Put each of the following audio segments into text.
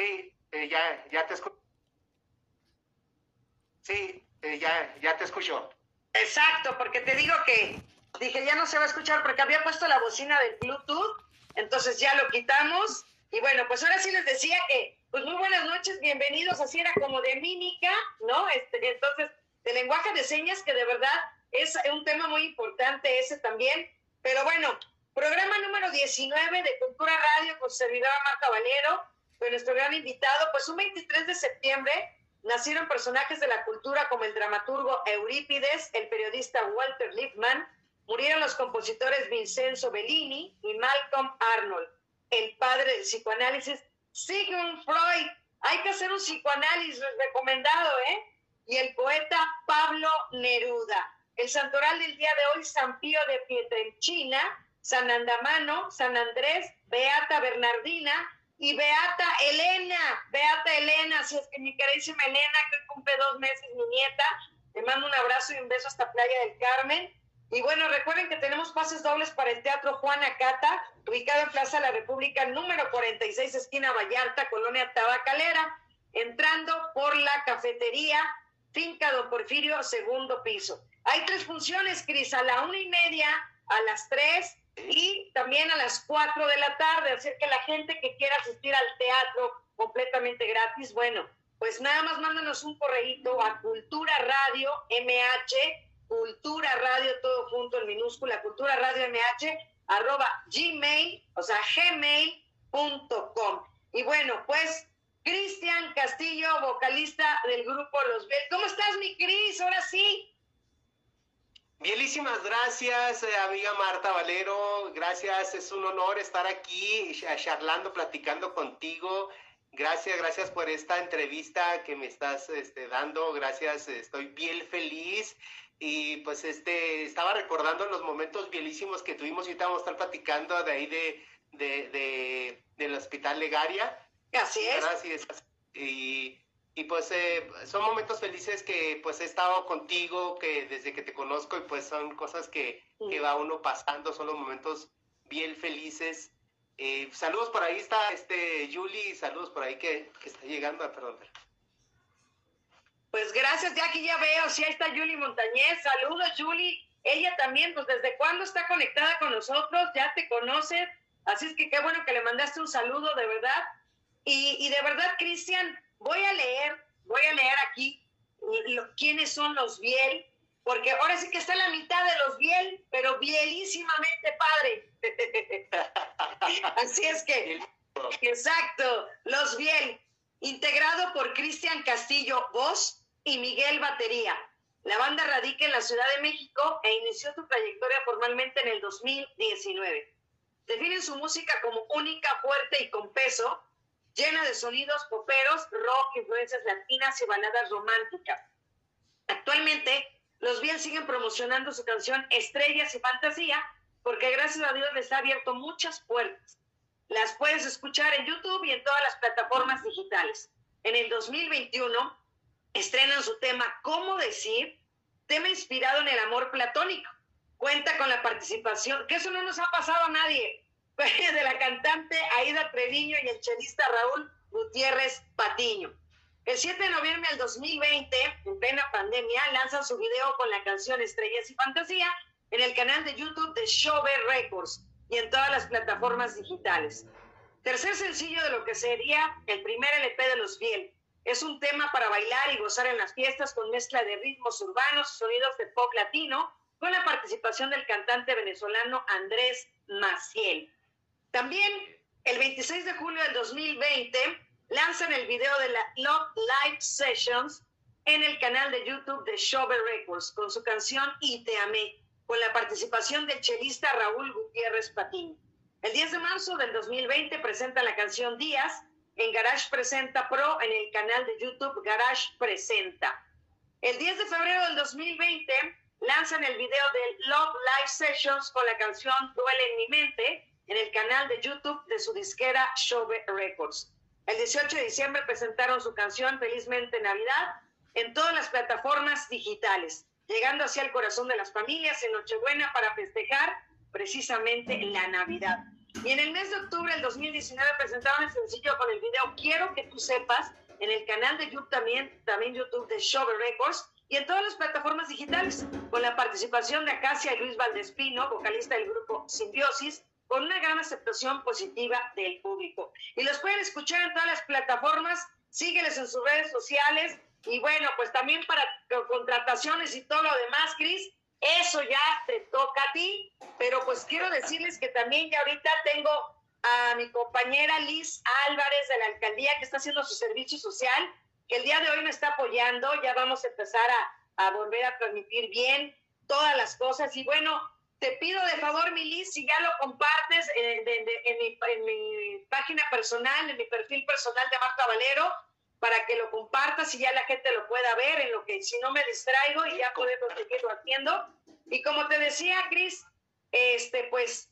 Sí, eh, ya, ya te escucho. Sí, eh, ya, ya te escucho. Exacto, porque te digo que dije ya no se va a escuchar porque había puesto la bocina del Bluetooth, entonces ya lo quitamos. Y bueno, pues ahora sí les decía que, pues muy buenas noches, bienvenidos, así era como de mímica, ¿no? Este, entonces, de lenguaje de señas, que de verdad es un tema muy importante ese también. Pero bueno, programa número 19 de Cultura Radio con servidora Marta Valero, con nuestro gran invitado, pues un 23 de septiembre nacieron personajes de la cultura como el dramaturgo Eurípides, el periodista Walter Lippmann, murieron los compositores Vincenzo Bellini y Malcolm Arnold, el padre del psicoanálisis Sigmund Freud. Hay que hacer un psicoanálisis recomendado, ¿eh? Y el poeta Pablo Neruda. El santoral del día de hoy, San Pío de Pietrelcina, San Andamano, San Andrés, Beata Bernardina, y Beata Elena, Beata Elena, si es que mi queridísima Elena, que cumple dos meses, mi nieta, le mando un abrazo y un beso hasta Playa del Carmen. Y bueno, recuerden que tenemos pases dobles para el Teatro Juana Cata, ubicado en Plaza de la República, número 46, esquina Vallarta, Colonia Tabacalera, entrando por la cafetería Finca Don Porfirio, segundo piso. Hay tres funciones, Cris, a la una y media, a las tres y también a las 4 de la tarde. Así que la gente que quiera asistir al teatro completamente gratis, bueno, pues nada más mándanos un correíto a Cultura Radio MH, Cultura Radio todo junto en minúscula, Cultura Radio MH, arroba gmail, o sea, gmail.com. Y bueno, pues Cristian Castillo, vocalista del grupo Los Bell. ¿Cómo estás, mi Cris? Ahora sí. Bielísimas gracias, eh, amiga Marta Valero. Gracias, es un honor estar aquí charlando, platicando contigo. Gracias, gracias por esta entrevista que me estás este, dando. Gracias, estoy bien feliz. Y pues este, estaba recordando los momentos bielísimos que tuvimos y vamos a estar platicando de ahí de, de, del Hospital Legaria. Así es. Gracias. Y y pues eh, son momentos felices que pues he estado contigo, que desde que te conozco y pues son cosas que, que va uno pasando, son los momentos bien felices. Eh, saludos por ahí está este Julie, saludos por ahí que, que está llegando, perdón. Pues gracias, ya aquí ya veo, sí, ahí está Julie Montañez, saludos Julie, ella también, pues desde cuándo está conectada con nosotros, ya te conoce, así es que qué bueno que le mandaste un saludo, de verdad. Y, y de verdad, Cristian, voy a leer, voy a leer aquí quiénes son los Biel, porque ahora sí que está la mitad de los Biel, pero bielísimamente padre. Así es que, exacto, los Biel, integrado por Cristian Castillo, voz, y Miguel Batería. La banda radica en la Ciudad de México e inició su trayectoria formalmente en el 2019. Definen su música como única, fuerte y con peso, llena de sonidos poperos, rock, influencias latinas y baladas románticas. Actualmente, los Biel siguen promocionando su canción Estrellas y Fantasía porque gracias a Dios les ha abierto muchas puertas. Las puedes escuchar en YouTube y en todas las plataformas digitales. En el 2021 estrenan su tema ¿Cómo decir? Tema inspirado en el amor platónico. Cuenta con la participación, que eso no nos ha pasado a nadie, de la cantante Aida Treviño y el chelista Raúl Gutiérrez Patiño. El 7 de noviembre del 2020, en plena pandemia, lanzan su video con la canción Estrellas y Fantasía en el canal de YouTube de Shove Records y en todas las plataformas digitales. Tercer sencillo de lo que sería el primer LP de los Biel. Es un tema para bailar y gozar en las fiestas con mezcla de ritmos urbanos y sonidos de pop latino, con la participación del cantante venezolano Andrés Maciel. También el 26 de julio del 2020 lanzan el video de la Love Live Sessions en el canal de YouTube de Shover Records con su canción Y te amé, con la participación del chelista Raúl Gutiérrez Patín. El 10 de marzo del 2020 presenta la canción Díaz en Garage Presenta Pro en el canal de YouTube Garage Presenta. El 10 de febrero del 2020 lanzan el video de Love Live Sessions con la canción Duele en mi mente en el canal de YouTube de su disquera Shove Records. El 18 de diciembre presentaron su canción Felizmente Navidad en todas las plataformas digitales, llegando hacia el corazón de las familias en Nochebuena para festejar precisamente la Navidad. Y en el mes de octubre del 2019 presentaron el sencillo con el video Quiero que tú sepas en el canal de YouTube también, también YouTube de Shovel Records y en todas las plataformas digitales, con la participación de Acacia y Luis Valdespino, vocalista del grupo Simbiosis, con una gran aceptación positiva del público. Y los pueden escuchar en todas las plataformas, sígueles en sus redes sociales. Y bueno, pues también para contrataciones y todo lo demás, Cris, eso ya te toca a ti, pero pues quiero decirles que también ya ahorita tengo a mi compañera Liz Álvarez de la alcaldía que está haciendo su servicio social, que el día de hoy me está apoyando, ya vamos a empezar a, volver a transmitir bien todas las cosas. Y bueno, te pido de favor, mi Liz, si ya lo compartes en, mi, en, mi, página personal, en mi perfil personal de Marta Valero, para que lo compartas y ya la gente lo pueda ver, en lo que si no me distraigo y ya podemos seguirlo haciendo. Y como te decía, Cris, este, pues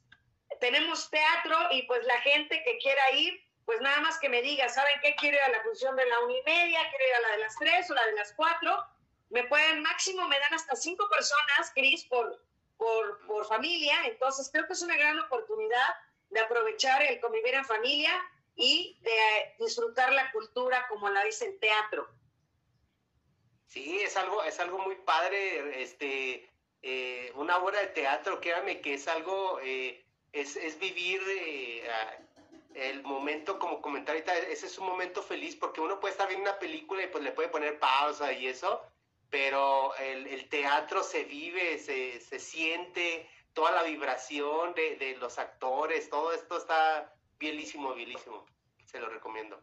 tenemos teatro y pues la gente que quiera ir, pues nada más que me diga, ¿saben qué? Quiero ir a la función de la una y media, quiero ir a la de las tres o la de las cuatro. Me pueden, máximo me dan hasta cinco personas, Cris, por, por, por familia. Entonces creo que es una gran oportunidad de aprovechar el convivir en familia y de disfrutar la cultura como la dice el teatro. Sí, es algo, es algo muy padre, este, eh, una obra de teatro, créame que es algo, eh, es, es, vivir eh, el momento, como comentar ahorita, ese es un momento feliz, porque uno puede estar viendo una película y pues le puede poner pausa y eso, pero el, el teatro se vive, se, se, siente, toda la vibración de, de los actores, todo esto está bielísimo, bielísimo. Se lo recomiendo.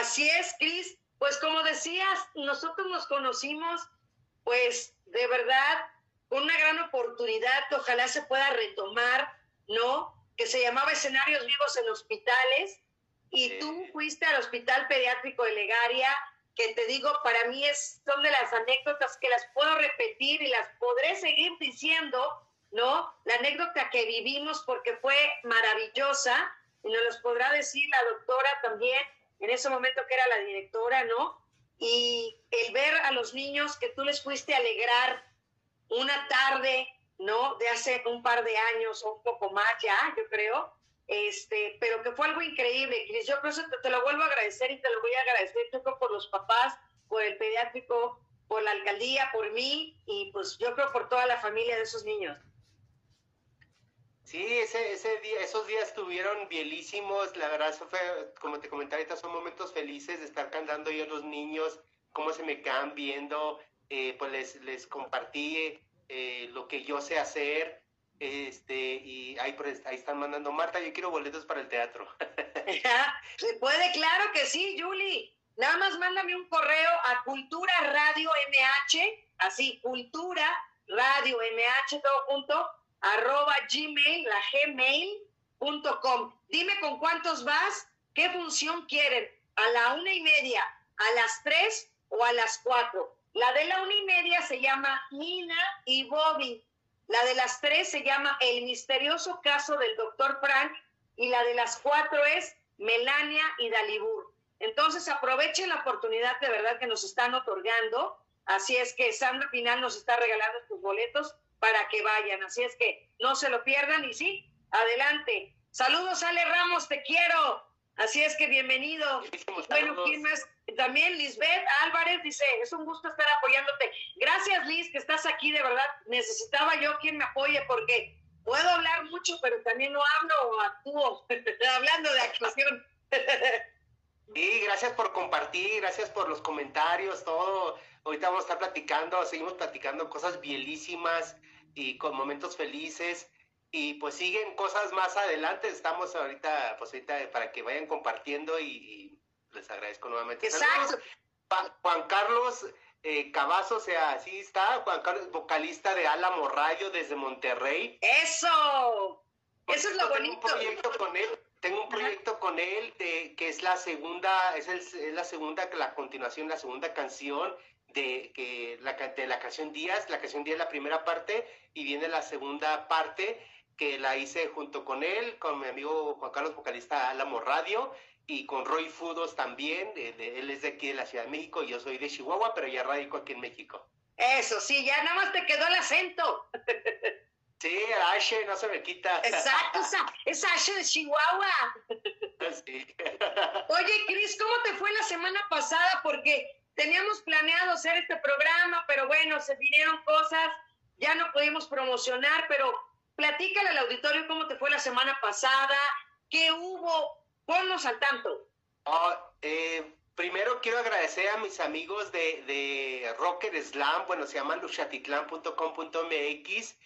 Así es, Cris. Pues como decías, nosotros nos conocimos, pues de verdad, con una gran oportunidad que ojalá se pueda retomar, ¿no? Que se llamaba Escenarios Vivos en Hospitales. Y tú fuiste al Hospital Pediátrico de Legaria, que te digo, para mí es, son de las anécdotas que las puedo repetir y las podré seguir diciendo, ¿no? La anécdota que vivimos porque fue maravillosa y nos los podrá decir la doctora también, en ese momento que era la directora, ¿no? Y el ver a los niños que tú les fuiste a alegrar una tarde, ¿no? De hace un par de años o un poco más ya, yo creo, este, pero que fue algo increíble, Cris. Yo creo que te, te, lo vuelvo a agradecer y te lo voy a agradecer, yo creo, por los papás, por el pediátrico, por la alcaldía, por mí y pues yo creo por toda la familia de esos niños. Sí, ese, ese día, esos días estuvieron bielísimos, la verdad, eso fue, como te comentaba ahorita, son momentos felices de estar cantando yo a los niños, cómo se me quedan viendo, eh, pues les, les compartí eh, lo que yo sé hacer, este, y ahí, ahí están mandando, Marta, yo quiero boletos para el teatro. ¿Se puede? Claro que sí, Julie. Nada más mándame un correo a Cultura Radio MH, así, Cultura Radio MH, todo junto, arroba gmail, la gmail.com. Dime con cuántos vas, qué función quieren, a la una y media, a las tres o a las cuatro. La de la una y media se llama Nina y Bobby. La de las tres se llama El misterioso caso del doctor Frank y la de las cuatro es Melania y Dalibur. Entonces aprovechen la oportunidad de verdad que nos están otorgando. Así es que Sandra Pinal nos está regalando sus boletos para que vayan. Así es que no se lo pierdan y sí, adelante. Saludos, Ale Ramos, te quiero. Así es que bienvenido. Bueno, ¿quién más? También Lisbeth Álvarez dice, es un gusto estar apoyándote. Gracias, Liz, que estás aquí, de verdad. Necesitaba yo quien me apoye porque puedo hablar mucho, pero también no hablo o actúo, hablando de actuación. Sí, gracias por compartir, gracias por los comentarios, todo. Ahorita vamos a estar platicando, seguimos platicando cosas bielísimas y con momentos felices. Y pues siguen cosas más adelante. Estamos ahorita, pues ahorita para que vayan compartiendo y, les agradezco nuevamente. Exacto. Juan Carlos eh, Cavazo, o sea, así está, Juan Carlos, vocalista de Álamo Radio desde Monterrey. ¡Eso! Eso es lo bonito. Tengo un proyecto con él, tengo un proyecto con él de, que es la segunda, es, el, es la segunda, la continuación, la segunda canción de, que la, de la canción Díaz, la canción Díaz es la primera parte y viene la segunda parte que la hice junto con él, con mi amigo Juan Carlos, vocalista Álamo Radio, y con Roy Fudos también, él es de aquí de la Ciudad de México, yo soy de Chihuahua, pero ya radico aquí en México. Eso, sí, ya nada más te quedó el acento. Sí, Ashe no se me quita. Exacto, es Ashe de Chihuahua. Sí. Oye, Cris, ¿cómo te fue la semana pasada? Porque teníamos planeado hacer este programa, pero bueno, se vinieron cosas, ya no pudimos promocionar, pero platícale al auditorio cómo te fue la semana pasada, qué hubo, ponnos al tanto. Oh, eh, primero quiero agradecer a mis amigos de, de Rocker Slam, bueno, se llaman luchatitlán.com.mx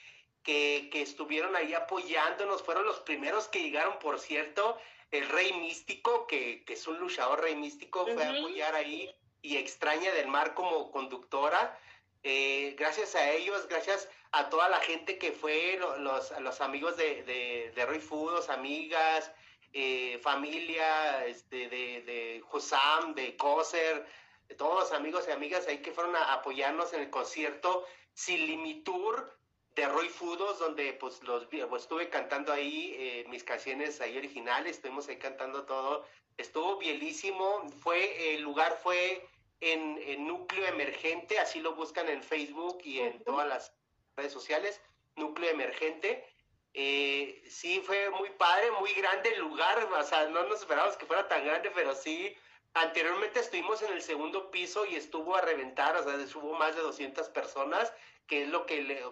que, que estuvieron ahí apoyándonos, fueron los primeros que llegaron, por cierto, el Rey Místico, que, que es un luchador Rey Místico, fue a apoyar ahí y Extraña del Mar como conductora. Eh, gracias a ellos, gracias a toda la gente que fue, los, los amigos de, de, de Roy Fudos, amigas, eh, familia este, de, de de Koser, de todos los amigos y amigas ahí que fueron a apoyarnos en el concierto Sin Limitur de Roy Fudos, donde pues los pues, estuve cantando ahí eh, mis canciones ahí originales, estuvimos ahí cantando todo, estuvo bielísimo, fue, el lugar fue en, Núcleo Emergente, así lo buscan en Facebook y en todas las redes sociales, Núcleo Emergente. Eh, sí, fue muy padre, muy grande el lugar, o sea, no nos esperábamos que fuera tan grande, pero sí, anteriormente estuvimos en el segundo piso y estuvo a reventar, o sea, hubo más de 200 personas, que es lo que le,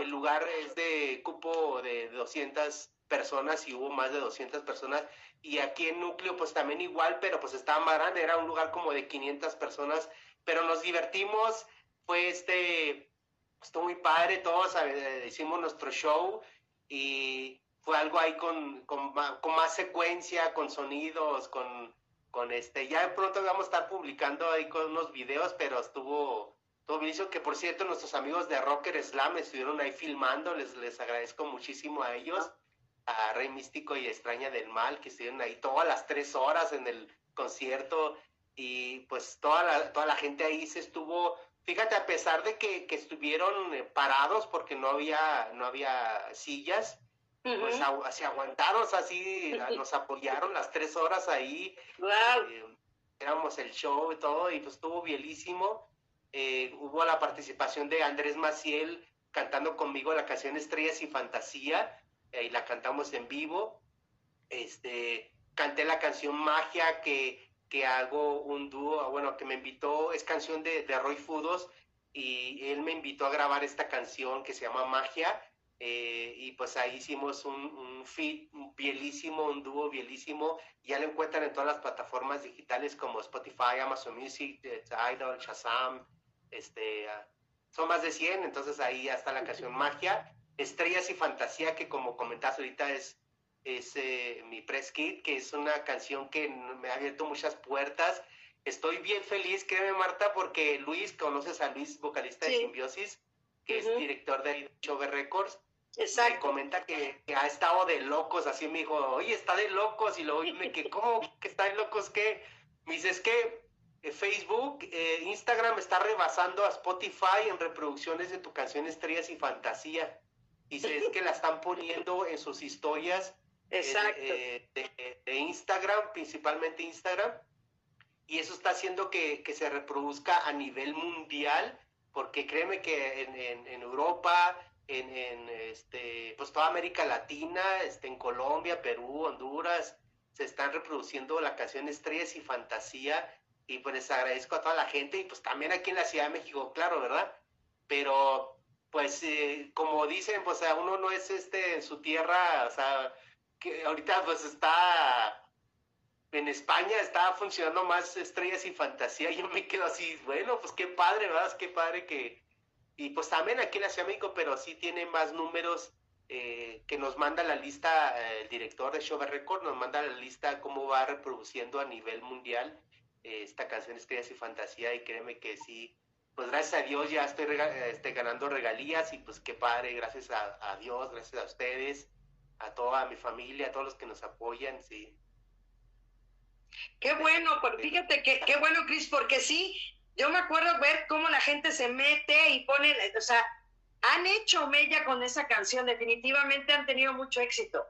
el lugar es de cupo de 200 personas y hubo más de 200 personas. Y aquí en Núcleo, pues también igual, pero pues estaba más grande, era un lugar como de 500 personas. Pero nos divertimos, fue este, estuvo muy padre, todos eh, hicimos nuestro show y fue algo ahí con, con, con más secuencia, con sonidos, con, con este. Ya pronto vamos a estar publicando ahí con unos videos, pero estuvo todo que por cierto nuestros amigos de Rocker Slam estuvieron ahí filmando, les, les agradezco muchísimo a ellos, a Rey Místico y Extraña del Mal, que estuvieron ahí todas las tres horas en el concierto y pues toda la, toda la gente ahí se estuvo, fíjate, a pesar de que, que estuvieron eh, parados porque no había, no había sillas, pues se aguantaron, así nos apoyaron las tres horas ahí, wow. Eh, éramos el show y todo y pues estuvo bielísimo eh, hubo la participación de Andrés Maciel cantando conmigo la canción Estrellas y Fantasía, y la cantamos en vivo. Este, canté la canción Magia que, que hago un dúo, bueno, que me invitó, es canción de, de Roy Fudos, y él me invitó a grabar esta canción que se llama Magia, eh, y pues ahí hicimos un, un feed bielísimo, un dúo bielísimo. Ya lo encuentran en todas las plataformas digitales como Spotify, Amazon Music, Tidal, Shazam, este, ah, son más de 100, entonces ahí está la canción Magia. Estrellas y Fantasía, que como comentas ahorita es, es eh, mi press kit, que es una canción que me ha abierto muchas puertas. Estoy bien feliz, créeme Marta, porque Luis, conoces a Luis, vocalista de Simbiosis, que es director de Chove Records. Exacto. Me comenta que, ha estado de locos, así me dijo, oye, está de locos, y luego me que, ¿cómo que está de locos? ¿Qué? Me dice, es que eh, Facebook, eh, Instagram está rebasando a Spotify en reproducciones de tu canción Estrellas y Fantasía. Y es que la están poniendo en sus historias eh, de, Instagram, principalmente Instagram. Y eso está haciendo que, se reproduzca a nivel mundial, porque créeme que en, Europa, en, este, pues toda América Latina, este, en Colombia, Perú, Honduras, se están reproduciendo la canción Estrellas y Fantasía y pues les agradezco a toda la gente y pues también aquí en la Ciudad de México, claro, ¿verdad? Pero pues eh, como dicen, pues uno no es este en su tierra, o sea, que ahorita pues está en España está funcionando más estrellas y fantasía, y yo me quedo así, bueno, pues qué padre, ¿verdad? Qué padre que... Y pues también aquí en la Ciudad México, pero sí tiene más números eh, que nos manda la lista, eh, el director de Show Record nos manda la lista cómo va reproduciendo a nivel mundial esta canción Estrellas y Fantasía y créeme que sí, pues gracias a Dios ya estoy este, ganando regalías y pues qué padre, gracias a, Dios, gracias a ustedes, a toda mi familia, a todos los que nos apoyan, sí. Qué bueno, fíjate que qué bueno, Cris, porque sí, yo me acuerdo ver cómo la gente se mete y pone, o sea, han hecho mella con esa canción, definitivamente han tenido mucho éxito.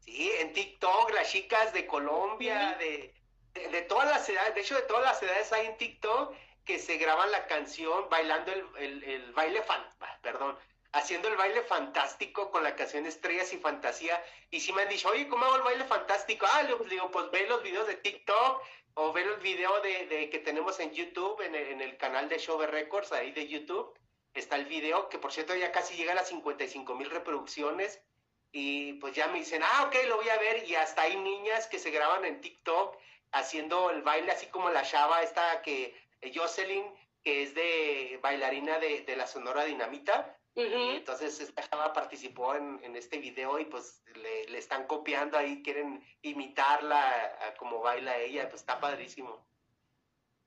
Sí, en TikTok, las chicas de Colombia, de, de, todas las edades, de hecho de todas las edades hay en TikTok que se graban la canción bailando el, el, baile fan, perdón, haciendo el baile fantástico con la canción Estrellas y Fantasía. Y si me han dicho, oye, ¿cómo hago el baile fantástico? Ah, le digo, pues ve los videos de TikTok o ve el video de, que tenemos en YouTube, en el, en el canal de Show Records, ahí de YouTube. Está el video, que por cierto ya casi llega a las 55 mil reproducciones. Y pues ya me dicen, ah, ok, lo voy a ver. Y hasta hay niñas que se graban en TikTok haciendo el baile, así como la chava esta que, Jocelyn, que es de bailarina de, de la Sonora Dinamita entonces esta chava participó en, este video y pues le, están copiando ahí, quieren imitarla a, como baila ella, pues está padrísimo.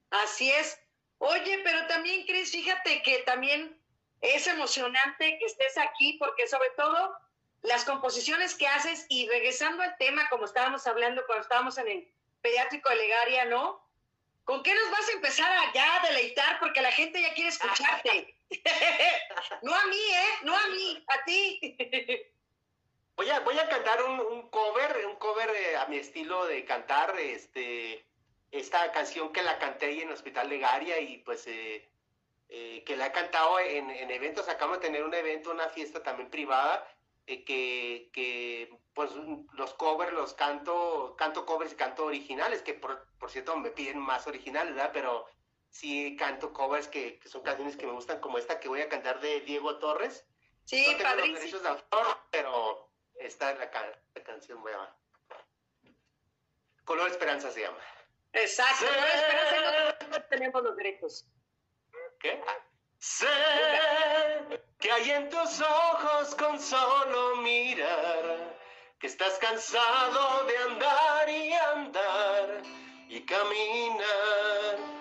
Así es. Oye, pero también, Cris, fíjate que también es emocionante que estés aquí porque sobre todo las composiciones que haces y regresando al tema, como estábamos hablando cuando estábamos en el pediátrico de Legaria, ¿no? ¿Con qué nos vas a empezar allá a deleitar? Porque la gente ya quiere escucharte. no a mí, ¿eh? No a mí, a ti. voy, a, voy a cantar un, cover, un cover a mi estilo de cantar, este, esta canción que la canté ahí en el Hospital de Garia y pues eh, eh, que la he cantado en, eventos. Acabamos de tener un evento, una fiesta también privada, eh, que, que, pues los covers los canto, canto covers y canto originales, que por, por cierto me piden más originales, ¿verdad? Pero sí canto covers que, son canciones que me gustan, como esta que voy a cantar de Diego Torres. Sí, no tengo los derechos de autor, pero esta es la, canción, voy a... Color Esperanza se llama. Exacto, Color Esperanza no tenemos los derechos. ¿Qué? Sé que hay en tus ojos con solo mirar, que estás cansado de andar y andar y caminar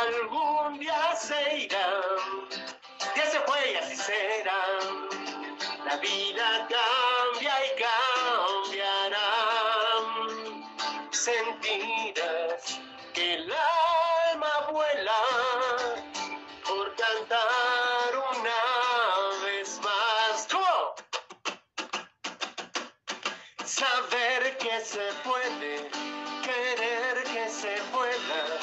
algún día se irá, ya se fue y así será. La vida cambia y cambiará. Sentirás que el alma vuela por cantar una vez más. Saber que se puede, querer que se pueda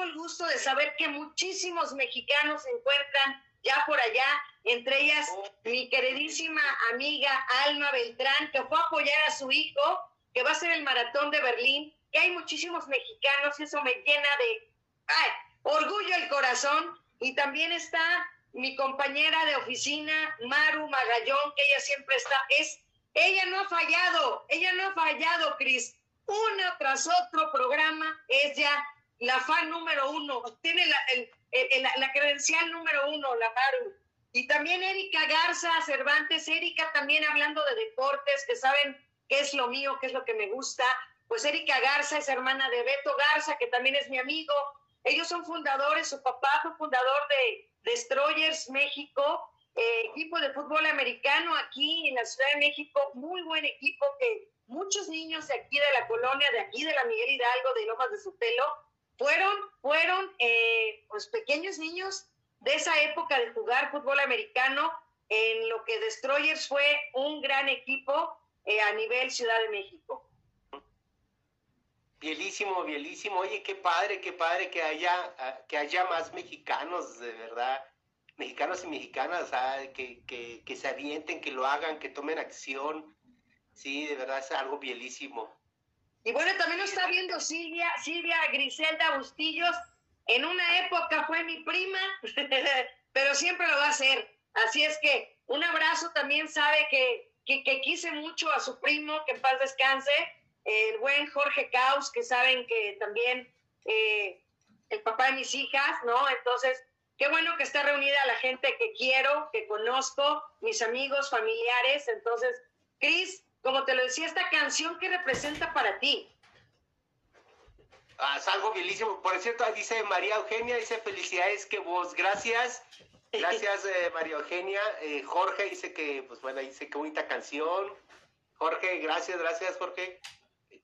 tengo el gusto de saber que muchísimos mexicanos se encuentran ya por allá, entre ellas mi queridísima amiga Alma Beltrán, que fue a apoyar a su hijo, que va a ser el Maratón de Berlín, que hay muchísimos mexicanos y eso me llena de orgullo el corazón. Y también está mi compañera de oficina, Maru Magallón, que ella siempre está, es, ella no ha fallado, ella no ha fallado, Cris. Una tras otro programa, es ya la fan número uno, tiene la, la, credencial número uno, la Maru. Y también Erika Garza Cervantes, Erika también hablando de deportes, que saben qué es lo mío, qué es lo que me gusta. Pues Erika Garza es hermana de Beto Garza, que también es mi amigo. Ellos son fundadores, su papá fue fundador de Destroyers México, eh, equipo de fútbol americano aquí en la Ciudad de México, muy buen equipo que muchos niños de aquí de la colonia, de aquí de la Miguel Hidalgo, de Lomas de Sotelo, fueron, fueron eh, pues pequeños niños de esa época de jugar fútbol americano, en lo que Destroyers fue un gran equipo eh, a nivel Ciudad de México. Bielísimo, bielísimo. Oye, qué padre, qué padre que haya, ah, que haya más mexicanos, de verdad. Mexicanos y mexicanas ah, que, que, que se avienten, que lo hagan, que tomen acción. Sí, de verdad es algo bielísimo. Y bueno, también lo está viendo Silvia, Silvia Griselda Bustillos. En una época fue mi prima, pero siempre lo va a ser. Así es que un abrazo también sabe que, que, quise mucho a su primo, que en paz descanse, el buen Jorge Caus, que saben que también eh, el papá de mis hijas, ¿no? Entonces, qué bueno que está reunida la gente que quiero, que conozco, mis amigos, familiares. Entonces, Cris, como te lo decía, esta canción que representa para ti. Ah, es algo bellísimo. Por cierto, dice María Eugenia, dice felicidades que vos, gracias. Gracias, eh, María Eugenia. Eh, Jorge dice que, pues bueno, dice qué bonita canción. Jorge, gracias, gracias, Jorge.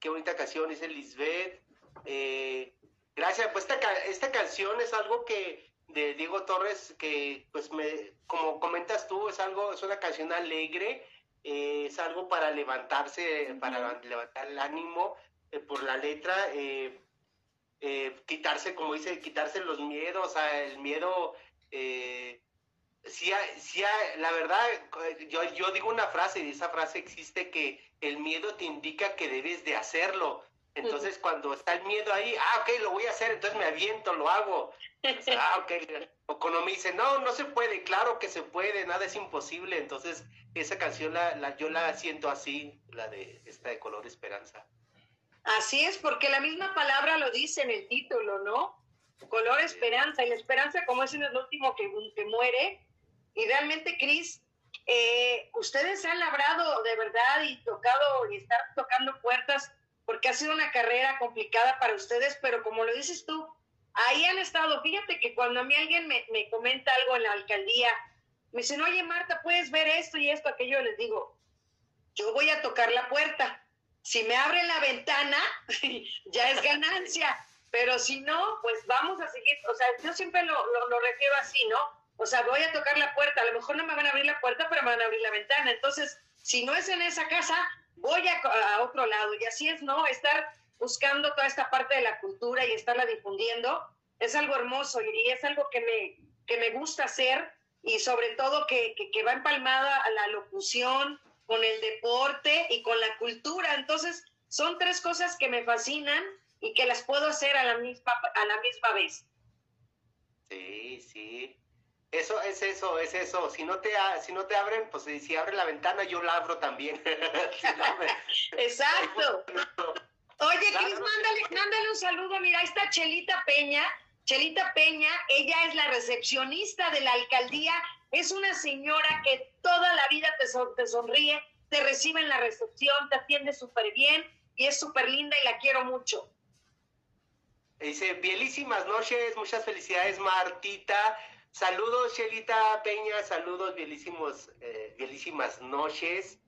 Qué bonita canción, dice Lisbeth. Eh, gracias, pues esta, esta canción es algo que de Diego Torres, que pues me, como comentas tú, es algo, es una canción alegre eh, es algo para levantarse, para levantar el ánimo eh, por la letra, eh, quitarse, como dice, quitarse los miedos, el miedo, sí, sí, la verdad, yo, yo digo una frase y esa frase existe que el miedo te indica que debes de hacerlo. Entonces, cuando está el miedo ahí, ah, ok, lo voy a hacer, entonces me aviento, lo hago. ah, ok. O cuando me dice, no, no se puede, claro que se puede, nada es imposible. Entonces, esa canción la, yo la siento así, la de esta de Color Esperanza. Así es, porque la misma palabra lo dice en el título, ¿no? Color Esperanza. Y la esperanza, como es en el último que, que muere. Y realmente, Cris, eh, ustedes han labrado de verdad y tocado y están tocando puertas porque ha sido una carrera complicada para ustedes, pero como lo dices tú, ahí han estado. Fíjate que cuando a mí alguien me, comenta algo en la alcaldía, me dicen, oye Marta, puedes ver esto y esto, aquello, les digo, yo voy a tocar la puerta. Si me abren la ventana, ya es ganancia, pero si no, pues vamos a seguir. O sea, yo siempre lo, lo, lo refiero así, ¿no? O sea, voy a tocar la puerta, a lo mejor no me van a abrir la puerta, pero me van a abrir la ventana. Entonces, si no es en esa casa, voy a, otro lado. Y así es, ¿no? Estar buscando toda esta parte de la cultura y estarla difundiendo es algo hermoso y es algo que me, que me gusta hacer y sobre todo que, que, va empalmada a la locución, con el deporte y con la cultura. Entonces, son tres cosas que me fascinan y que las puedo hacer a la misma, a la misma vez. Sí, sí. Eso es eso, es eso. Si no te si no te abren, pues si abre la ventana, yo la abro también. Exacto. Oye, Cris, mándale, mándale un saludo. Mira, esta Chelita Peña, Chelita Peña, ella es la recepcionista de la alcaldía. Es una señora que toda la vida te, te sonríe, te recibe en la recepción, te atiende súper bien y es súper linda y la quiero mucho. Dice, bielísimas noches, muchas felicidades Martita. Saludos Shelita Peña, saludos, bielísimos, eh, bielísimas noches.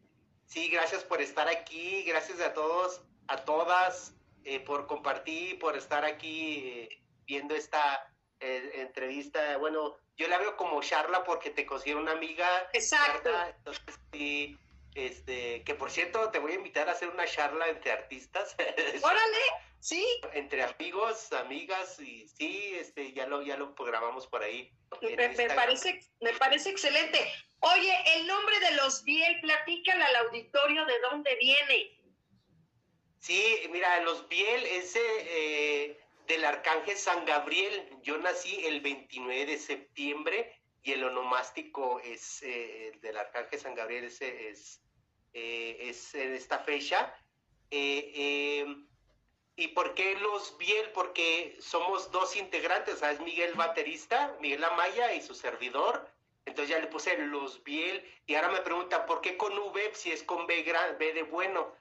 Sí, gracias por estar aquí, gracias a todos, a todas, eh, por compartir, por estar aquí eh, viendo esta eh, entrevista. Bueno, yo la veo como charla porque te considero una amiga. Exacto. Entonces, sí, este, que por cierto, te voy a invitar a hacer una charla entre artistas. Órale, sí. entre amigos, amigas, y sí, este, ya lo, ya lo programamos por ahí. Me, me parece, me parece excelente. Oye, el nombre de los Biel, platícale al auditorio de dónde viene. Sí, mira, los Biel es eh, del Arcángel San Gabriel. Yo nací el 29 de septiembre y el onomástico es eh, del Arcángel San Gabriel, ese es, eh, es en esta fecha. Eh, ¿Y por qué los Biel? Porque somos dos integrantes, es Miguel baterista, Miguel Amaya y su servidor. Entonces ya le puse los Biel y ahora me pregunta, ¿por qué con V si es con B, gran, B de bueno?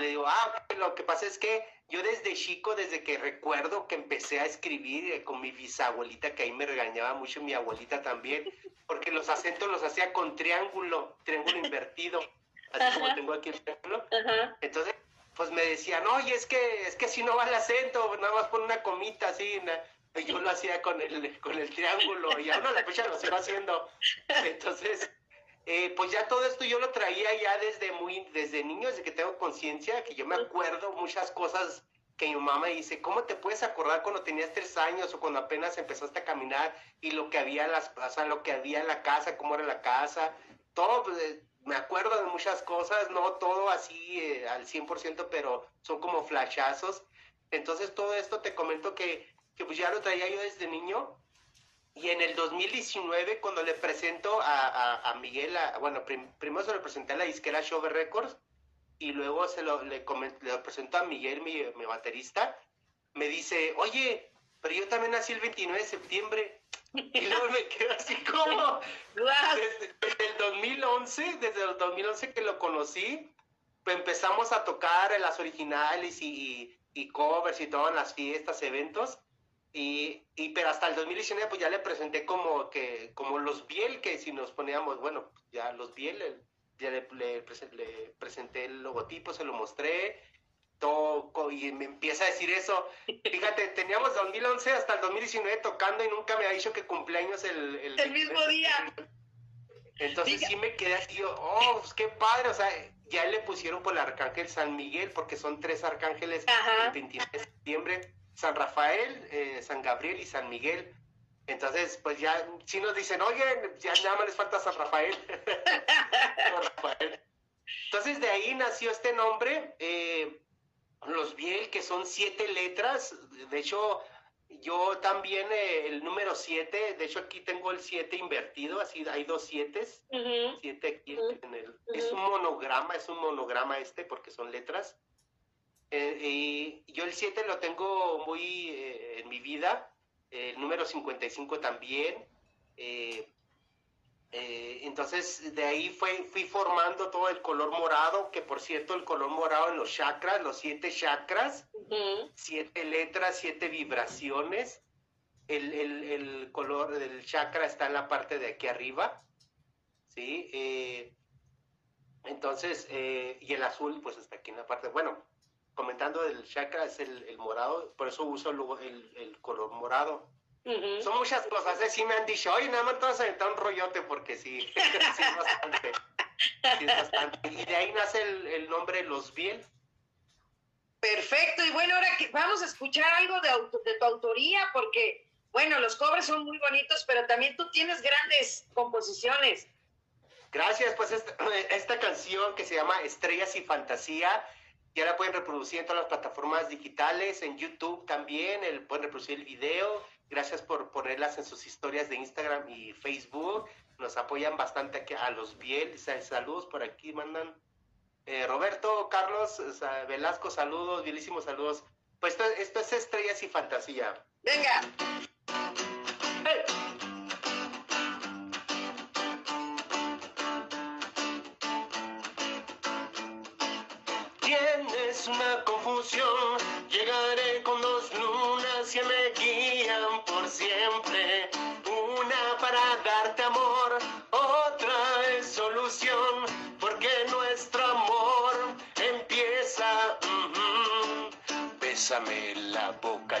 Le digo, ah, lo que pasa es que yo desde chico, desde que recuerdo que empecé a escribir eh, con mi bisabuelita, que ahí me regañaba mucho mi abuelita también, porque los acentos los hacía con triángulo, triángulo invertido, así como tengo aquí el triángulo. Entonces, pues me decían, oye, es que, es que si no va el acento, nada más pon una comita así, y yo lo hacía con el, con el triángulo, y ahora la fecha lo sigo haciendo. Entonces, eh, pues ya todo esto yo lo traía ya desde muy, desde niño, desde que tengo conciencia, que yo me acuerdo muchas cosas que mi mamá dice, ¿cómo te puedes acordar cuando tenías tres años o cuando apenas empezaste a caminar y lo que había en las, o lo que había en la casa, cómo era la casa? Todo, pues, me acuerdo de muchas cosas, no todo así eh, al 100%, pero son como flashazos. Entonces todo esto te comento que, que pues ya lo traía yo desde niño y en el 2019, cuando le presento a, a, Miguel, bueno, primero se lo presenté a la disquera Show Records y luego se lo, le, le presento a Miguel, mi, mi, baterista, me dice, oye, pero yo también nací el 29 de septiembre. Y luego me quedo así como, desde, el 2011, desde el 2011 que lo conocí, pues empezamos a tocar en las originales y, y, y covers y todo en las fiestas, eventos. Y, y, pero hasta el 2019 pues ya le presenté como que como los Biel que si nos poníamos bueno ya los Biel ya le, le, presenté el logotipo se lo mostré todo y me empieza a decir eso. Fíjate teníamos 2011 hasta el 2019 tocando y nunca me ha dicho que cumpleaños el el, mismo día. entonces sí me quedé así oh pues qué padre o sea ya le pusieron por el arcángel San Miguel porque son tres arcángeles el 29 de septiembre San Rafael, eh, San Gabriel y San Miguel. Entonces, pues ya, si nos dicen, oye, ya nada más les falta San Rafael. Entonces, de ahí nació este nombre, eh, los Biel, que son siete letras. De hecho, yo también eh, el número siete, de hecho aquí tengo el siete invertido, así hay dos siete. Siete aquí en el, Es un monograma, es un monograma este porque son letras. Eh, y yo el 7 lo tengo muy eh, en mi vida, el número 55 también. Eh, entonces de ahí fue, fui formando todo el color morado, que por cierto el color morado en los chakras, los siete chakras, siete letras, siete vibraciones. El, el, el, color del chakra está en la parte de aquí arriba, ¿sí? entonces, y el azul pues está aquí en la parte, bueno, comentando del chakra es el, morado, por eso uso el, el color morado. Son muchas cosas, ¿eh? sí me han dicho, oye, nada más te vas a aventar un rollote porque sí, sí es bastante. Sí es bastante. Y de ahí nace el, nombre Los Biel. Perfecto, y bueno, ahora que vamos a escuchar algo de, de tu autoría, porque, bueno, los cobres son muy bonitos, pero también tú tienes grandes composiciones. Gracias, pues esta, esta canción que se llama Estrellas y Fantasía ya la pueden reproducir en todas las plataformas digitales, en YouTube también, el, pueden reproducir el video. Gracias por ponerlas en sus historias de Instagram y Facebook. Nos apoyan bastante aquí a los Biel. Saludos por aquí, mandan. Eh, Roberto, Carlos, Velasco, saludos, bielísimos saludos. Pues esto, esto es Estrellas y Fantasía. Venga. Es una confusión. Porque nuestro amor empieza. Bésame la boca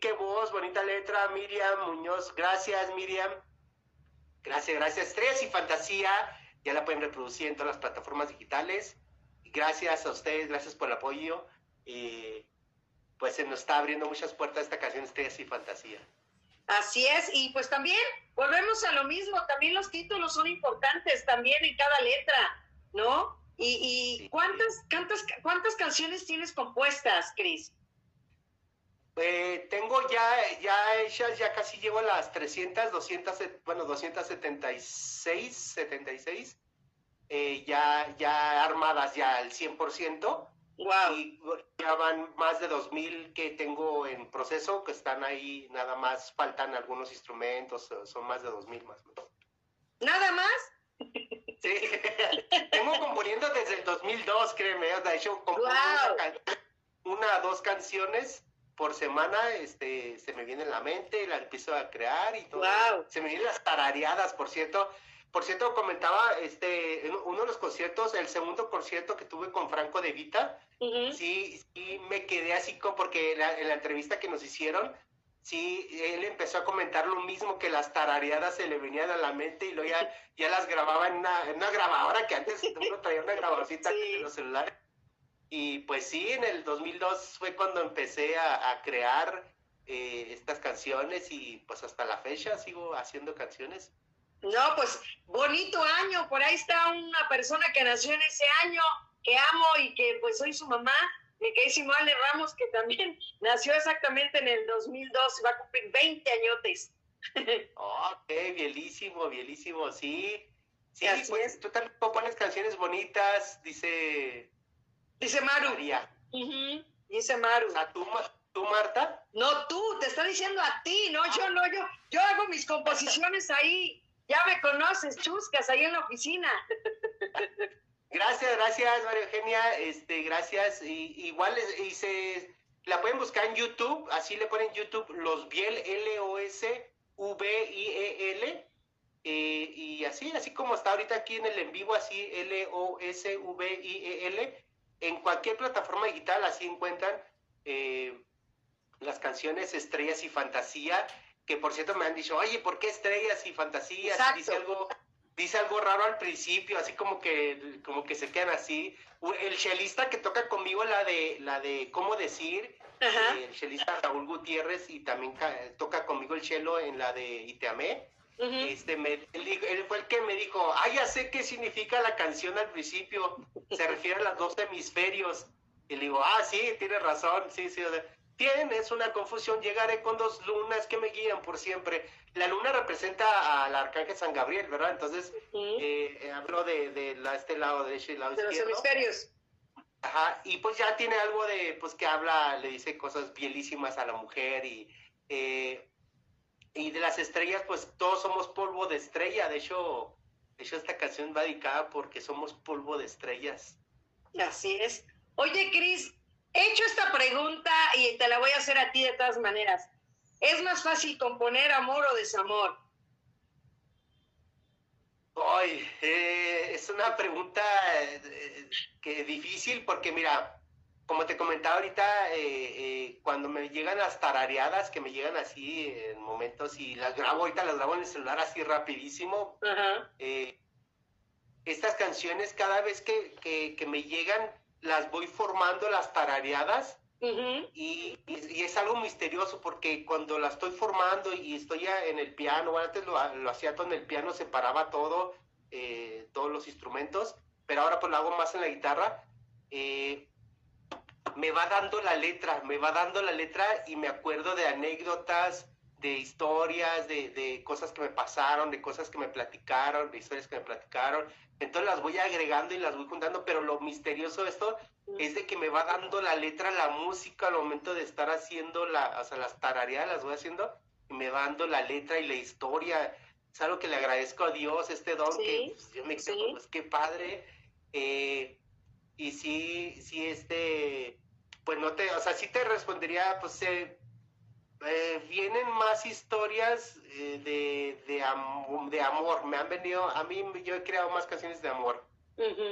qué voz, bonita letra, Miriam Muñoz. Gracias, Miriam. Gracias, gracias. Estrellas y Fantasía, ya la pueden reproducir en todas las plataformas digitales. Gracias a ustedes, gracias por el apoyo. pues se nos está abriendo muchas puertas esta canción Estrellas y Fantasía. Así es, y pues también volvemos a lo mismo, también los títulos son importantes también en cada letra, ¿no? Y, ¿cuántas, cuántas, ¿cuántas canciones tienes compuestas, Cris? Eh, tengo ya, ya hechas, ya casi llevo a las 300, 200, bueno, 276, 76, eh, ya, ya armadas ya al 100%. Wow. Y ya van más de 2000 que tengo en proceso, que están ahí, nada más faltan algunos instrumentos, son más de 2000 más. ¿Nada más? Sí, tengo componiendo desde el 2002, créeme, de hecho, compongo una, o dos canciones por semana este, se me viene en la mente, la empiezo a crear y todo. Se me vienen las tarareadas, por cierto. Por cierto, comentaba este, en uno de los conciertos, el segundo concierto que tuve con Franco De Vita, sí, sí me quedé así como porque en la, entrevista que nos hicieron, sí, él empezó a comentar lo mismo que las tarareadas se le venían a la mente y luego ya, ya las grababa en una, en una grabadora que antes uno traía una grabadorcita en los celulares. Y pues sí, en el 2002 fue cuando empecé a, crear eh, estas canciones y pues hasta la fecha sigo haciendo canciones. No, pues bonito año, por ahí está una persona que nació en ese año, que amo y que pues soy su mamá, mi queridísimo Ale Ramos, que también nació exactamente en el 2002, va a cumplir 20 añotes. ok, bielísimo, bielísimo, sí. Sí, pues tú también pones canciones bonitas, dice Dice Maru. María. Dice Maru. ¿tú, ¿tú, Marta? No, tú, te está diciendo a ti, no, yo no, yo, yo hago mis composiciones ahí. Ya me conoces, chuscas, ahí en la oficina. Gracias, gracias, María Eugenia. Este, gracias. Y, igual y se la pueden buscar en YouTube, así le ponen YouTube Los Biel L O S V I E L. Eh, y así, así como está ahorita aquí en el en vivo, así L O S V I E L. En cualquier plataforma digital así encuentran eh, las canciones Estrellas y Fantasía, que por cierto me han dicho, oye, ¿por qué Estrellas y Fantasía? Dice algo dice algo raro al principio, así como que, como que se quedan así. El chelista que toca conmigo la de, la de cómo decir, eh, el chelista Raúl Gutiérrez y también toca conmigo el chelo en la de Iteamé. este, él, fue el que me dijo, ah, ya sé qué significa la canción al principio, se refiere a los dos hemisferios. Y le digo, ah, sí, tienes razón, sí, sí. Tienes una confusión, llegaré con dos lunas que me guían por siempre. La luna representa al arcángel San Gabriel, ¿verdad? Entonces, eh, eh, hablo de, la, este lado de ese lado de los hemisferios. Ajá, y pues ya tiene algo de, pues que habla, le dice cosas bielísimas a la mujer y, eh, y de las estrellas, pues todos somos polvo de estrella. De hecho, de hecho esta canción va dedicada porque somos polvo de estrellas. Así es. Oye, Cris, He hecho esta pregunta y te la voy a hacer a ti de todas maneras. ¿Es más fácil componer amor o desamor? Ay, eh, es una pregunta eh, que difícil porque mira, como te comentaba ahorita, eh, cuando me llegan las tarareadas, que me llegan así en momentos y las grabo, ahorita las grabo en el celular así rapidísimo, estas canciones cada vez que, que me llegan las voy formando las tarareadas y, es algo misterioso porque cuando las estoy formando y estoy en el piano, antes lo, hacía todo en el piano, separaba todo, eh, todos los instrumentos, pero ahora pues lo hago más en la guitarra. Eh, me va dando la letra, me va dando la letra y me acuerdo de anécdotas, de historias, de, de, cosas que me pasaron, de cosas que me platicaron, de historias que me platicaron. Entonces las voy agregando y las voy juntando, pero lo misterioso de esto es de que me va dando la letra, la música al momento de estar haciendo la, o sea, las tarareadas las voy haciendo y me va dando la letra y la historia. Es algo que le agradezco a Dios, este don que pues, yo me quedo, pues qué padre. Eh, y sí, sí, este, pues no te, o sea, sí te respondería, pues eh, eh, vienen más historias eh, de, de, de, amor. Me han venido, a mí yo he creado más canciones de amor.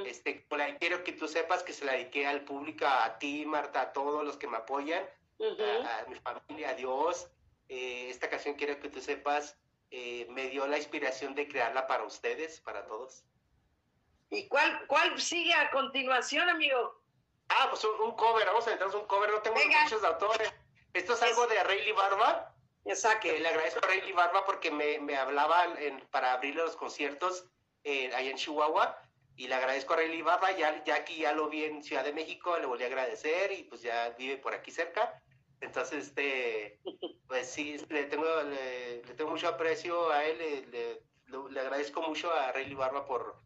este, quiero que tú sepas que se la dediqué al público, a ti, Marta, a todos los que me apoyan, a, mi familia, a Dios. Eh, esta canción quiero que tú sepas, me dio la inspiración de crearla para ustedes, para todos. ¿Y cuál, cuál sigue a continuación, amigo? Ah, pues un, cover, vamos a entrar un cover, no tengo muchos autores. Esto es algo de Rayleigh Barba. Exacto. Le agradezco a Rayleigh Barba porque me, me hablaban para abrirle los conciertos eh, allá en Chihuahua. Y le agradezco a Rayleigh Barba. Ya, ya aquí ya lo vi en Ciudad de México, le volví a agradecer y pues ya vive por aquí cerca. Entonces, este, pues sí, le tengo, le, tengo mucho aprecio a él. Le, le, agradezco mucho a Rayleigh Barba por,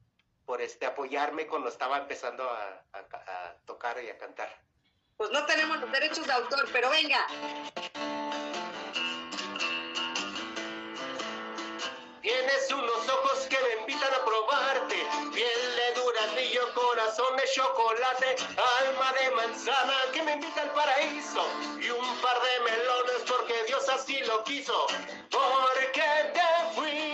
por este, apoyarme cuando estaba empezando a, a tocar y a cantar pues no tenemos los derechos de autor, pero venga. Tienes unos ojos que me invitan a probarte, piel de durazillo, corazón de chocolate, alma de manzana que me invita al paraíso y un par de melones porque Dios así lo quiso, porque te fuiste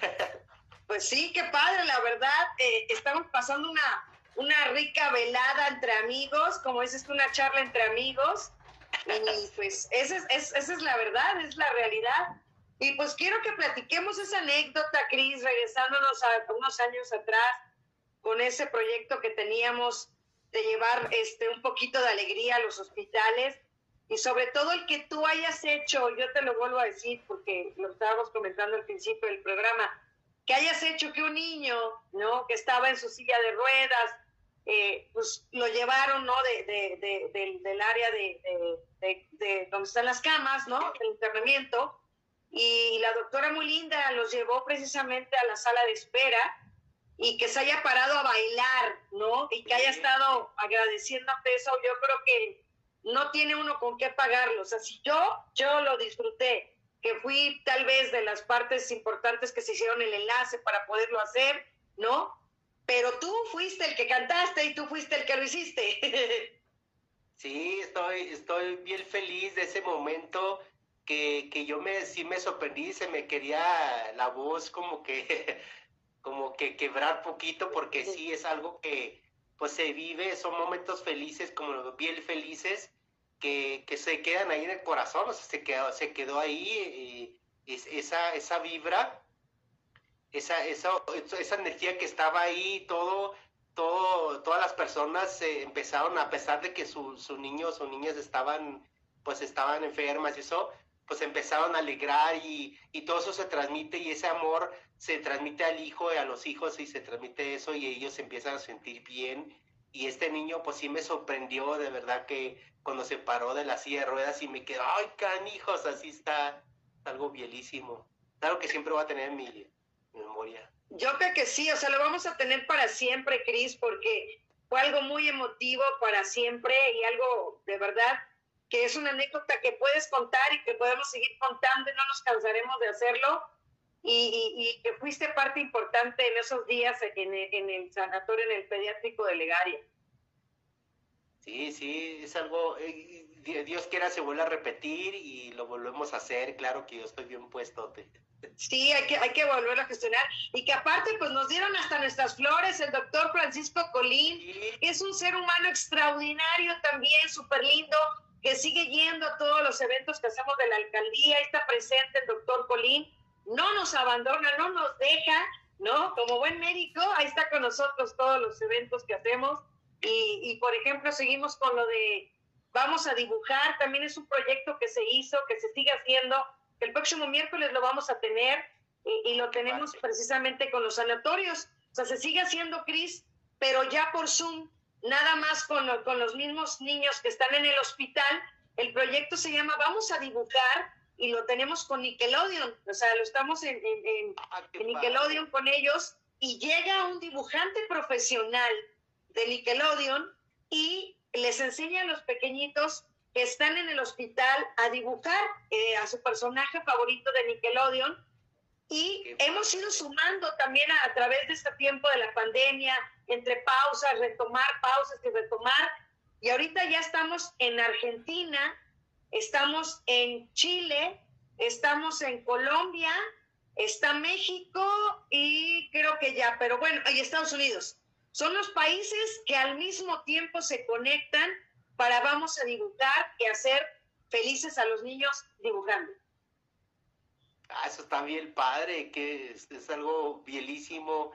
Pues sí, qué padre, la verdad. eh, estamos pasando una, una rica velada entre amigos, como dices tú, una charla entre amigos. Y pues esa es, es- esa es la verdad, es la realidad. Y pues quiero que platiquemos esa anécdota, Cris, regresándonos a unos años atrás con ese proyecto que teníamos de llevar este, un poquito de alegría a los hospitales y sobre todo el que tú hayas hecho, yo te lo vuelvo a decir porque lo estábamos comentando al principio del programa, que hayas hecho que un niño, ¿no? Que estaba en su silla de ruedas, eh, pues lo llevaron, ¿no? De, de- de- del, del área de, de- de- de donde están las camas, ¿no? Del internamiento. Y la doctora muy linda los llevó precisamente a la sala de espera y que se haya parado a bailar, ¿no? Y que haya estado agradeciéndote eso, yo creo que no tiene uno con qué pagarlo. O sea, si yo, yo lo disfruté, que fui tal vez de las partes importantes que se hicieron el enlace para poderlo hacer, ¿no? Pero tú fuiste el que cantaste y tú fuiste el que lo hiciste. Sí, estoy, estoy bien feliz de ese momento que, que yo me, sí me sorprendí, se me quería la voz como que, como que quebrar poquito, porque sí es algo que pues se vive, son momentos felices, como bien felices, que, que se quedan ahí en el corazón, o sea, se quedó, se quedó ahí eh, es- esa, esa vibra, esa, esa, esa energía que estaba ahí, todo, todo, todas las personas eh, empezaron, a pesar de que sus su niños o niñas estaban, pues estaban enfermas y eso, pues empezaron a alegrar y, y todo eso se transmite y ese amor se transmite al hijo y a los hijos y se transmite eso y ellos empiezan a sentir bien. Y este niño pues sí me sorprendió de verdad que cuando se paró de la silla de ruedas y me quedó, ay canijos, así está, algo bielísimo. Claro que siempre voy a tener en mi, mi memoria. Yo creo que sí, o sea, lo vamos a tener para siempre, Cris, porque fue algo muy emotivo para siempre y algo de verdad que es una anécdota que puedes contar y que podemos seguir contando y no nos cansaremos de hacerlo. Y que fuiste parte importante en esos días en el, en el sanatorio, en el pediátrico de Legaria. Sí, sí, es algo, eh, Di- Dios quiera se vuelve a repetir y lo volvemos a hacer, claro que yo estoy bien puesto. Sí, hay que, hay que volverlo a gestionar. Y que aparte, pues nos dieron hasta nuestras flores el doctor Francisco Colín, Sí, que es un ser humano extraordinario también, súper lindo, que sigue yendo a todos los eventos que hacemos de la alcaldía, está presente el doctor Colín, no nos abandona, no nos deja, ¿no? Como buen médico, ahí está con nosotros todos los eventos que hacemos. Y, y, por ejemplo, seguimos con lo de vamos a dibujar, también es un proyecto que se hizo, que se sigue haciendo, el próximo miércoles lo vamos a tener y, y lo tenemos precisamente con los sanatorios. O sea, se sigue haciendo, Cris, pero ya por Zoom, nada más con, lo- con los mismos niños que están en el hospital. El proyecto se llama Vamos a dibujar y lo tenemos con Nickelodeon. O sea, lo estamos en, en- en- ah, en. Nickelodeon con ellos y llega un dibujante profesional de Nickelodeon y les enseña a los pequeñitos que están en el hospital a dibujar eh, a su personaje favorito de Nickelodeon y hemos ido sumando también a, a través de este tiempo de la pandemia, entre pausas, retomar pausas y retomar. Y ahorita ya estamos en Argentina, estamos en Chile, estamos en Colombia está México y creo que ya, pero bueno, y Estados Unidos. Son los países que al mismo tiempo se conectan para vamos a dibujar y hacer felices a los niños dibujando. Ah, eso está bien padre, que es, algo bielísimo.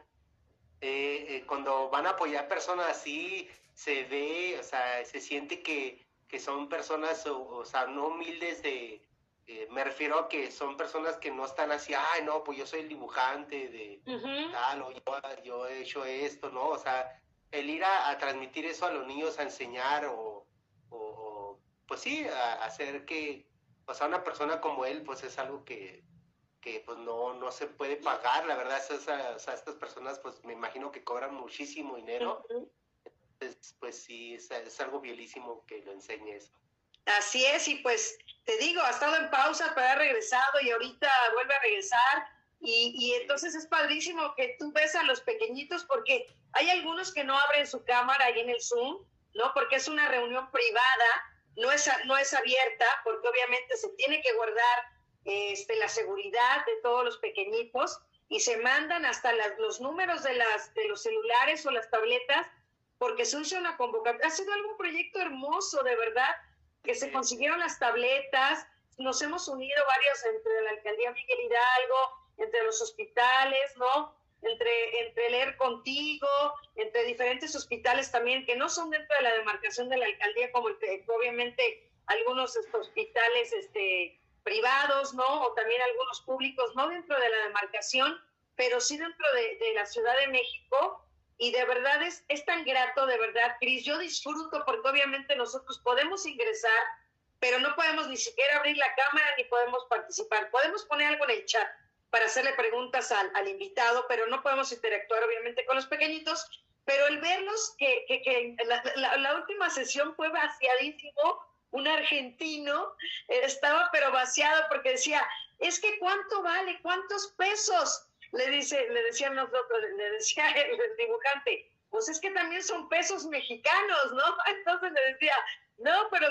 Eh, eh, cuando van a apoyar personas así, se ve, o sea, se siente que, que son personas, o, sea, no humildes de, eh, me refiero a que son personas que no están así, ay, no, pues yo soy el dibujante de tal, o yo, he hecho esto, ¿no? O sea, el ir a, transmitir eso a los niños, a enseñar, o, o pues sí, a, hacer que, o sea, una persona como él, pues es algo que, que pues no, no se puede pagar, la verdad, o sea, estas personas pues me imagino que cobran muchísimo dinero, Entonces, pues sí, es, algo bielísimo que lo enseñe eso. Así es, y pues te digo, ha estado en pausa, pero ha regresado y ahorita vuelve a regresar. Y, y, entonces es padrísimo que tú ves a los pequeñitos porque hay algunos que no abren su cámara ahí en el Zoom, ¿no? Porque es una reunión privada, no es, no es abierta, porque obviamente se tiene que guardar este, la seguridad de todos los pequeñitos y se mandan hasta los números de, las, de los celulares o las tabletas porque se usa una convocatoria. Ha sido algún proyecto hermoso, de verdad, que se consiguieron las tabletas, nos hemos unido varios entre la alcaldía Miguel Hidalgo, entre los hospitales, ¿no? Entre, entre leer contigo, entre diferentes hospitales también, que no son dentro de la demarcación de la alcaldía, como obviamente algunos hospitales este, privados, ¿no? O también algunos públicos, no dentro de la demarcación, pero sí dentro de, la Ciudad de México. Y de verdad es, es tan grato, de verdad, Cris. Yo disfruto porque obviamente nosotros podemos ingresar, pero no podemos ni siquiera abrir la cámara ni podemos participar. Podemos poner algo en el chat para hacerle preguntas al, al invitado, pero no podemos interactuar obviamente con los pequeñitos. Pero el verlos, que, que, que la, la, la última sesión fue vaciadísimo, un argentino, eh, estaba pero vaciado porque decía, es que cuánto vale, cuántos pesos, le dice, le decía nosotros, le decía el, dibujante, pues es que también son pesos mexicanos, ¿no? Entonces le decía, no, pero,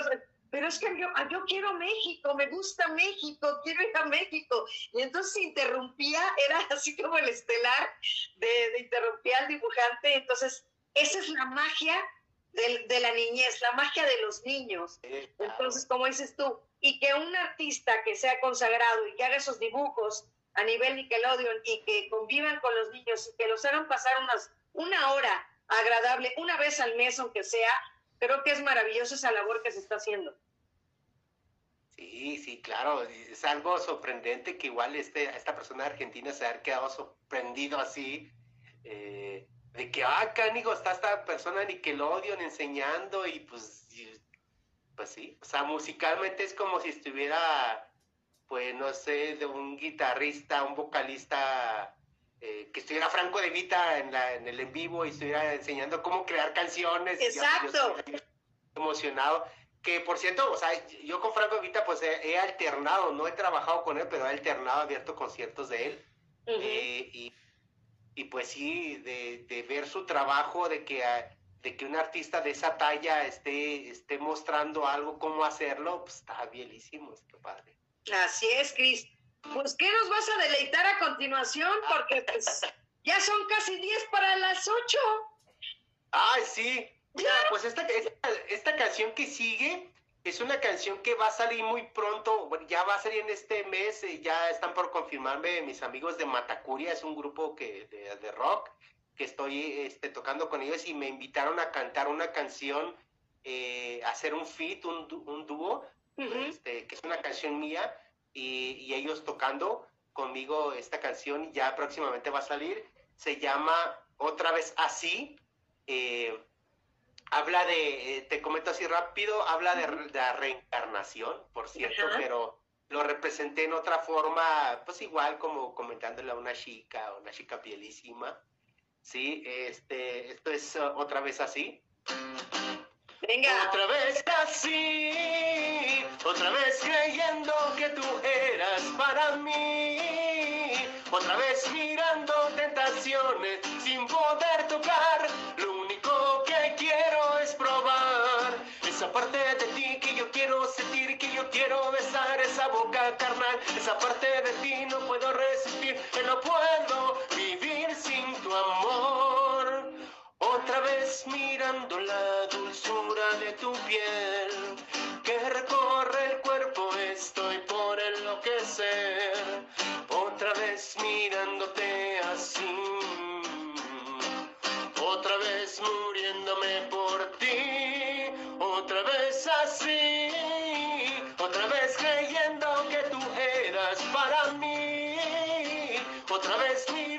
pero es que yo, yo quiero México, me gusta México, quiero ir a México. Y entonces interrumpía, era así como el estelar de, de interrumpía al dibujante. Entonces, esa es la magia de, la niñez, la magia de los niños. Entonces, como dices tú, y que un artista que sea consagrado y que haga esos dibujos a nivel Nickelodeon y que convivan con los niños y que los hagan pasar unas, una hora agradable, una vez al mes, aunque sea, creo que es maravilloso esa labor que se está haciendo. Sí, sí, claro, es algo sorprendente que igual este, esta persona argentina se haya quedado sorprendido así. Eh, de que, ah, cánigo, está esta persona Nickelodeon enseñando y pues, pues sí, o sea, musicalmente es como si estuviera, pues no sé, de un guitarrista, un vocalista, eh, que estuviera Franco de Vita en, la, en el en vivo y estuviera enseñando cómo crear canciones. Exacto. emocionado. Que por cierto, o sea, yo con Franco de Vita pues he, alternado, no he trabajado con él, pero he alternado, abierto conciertos de él. Eh, y y pues sí, de, ver su trabajo, de que, ah, de que un artista de esa talla esté, esté mostrando algo, cómo hacerlo, pues está bielísimo, es que padre. Así es, Cris. Pues, ¿qué nos vas a deleitar a continuación? Porque pues, ya son casi 10 para las 8. Ay, sí. pues esta, esta, esta canción que sigue es una canción que va a salir muy pronto, ya va a salir en este mes, eh, ya están por confirmarme mis amigos de Matacuria, es un grupo que, de, rock que estoy este, tocando con ellos y me invitaron a cantar una canción, eh, hacer un feat, un, un dúo, este, que es una canción mía, y, ellos tocando conmigo esta canción, ya próximamente va a salir, se llama Otra vez así. Eh, habla de, eh, te comento así rápido, habla de, la reencarnación, por cierto, pero lo representé en otra forma, pues igual como comentándole a una chica, una chica pielísima. Sí, este, esto es uh, otra vez así. Otra vez así, otra vez creyendo que tú eras para mí. Otra vez mirando tentaciones sin poder tocar quiero es probar esa parte de ti que yo quiero sentir, que yo quiero besar esa boca carnal, esa parte de ti no puedo resistir, que no puedo vivir sin tu amor. Otra vez mirando la dulzura de tu piel, que recorre el cuerpo, estoy por enloquecer. Otra vez mirándote así, otra vez muriéndome por ti, otra vez así, otra vez creyendo que tú eras para mí, otra vez mirando